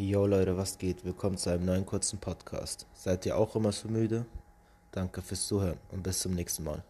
Yo Leute, was geht? Willkommen zu einem neuen kurzen Podcast. Seid ihr auch immer so müde? Danke fürs Zuhören und bis zum nächsten Mal.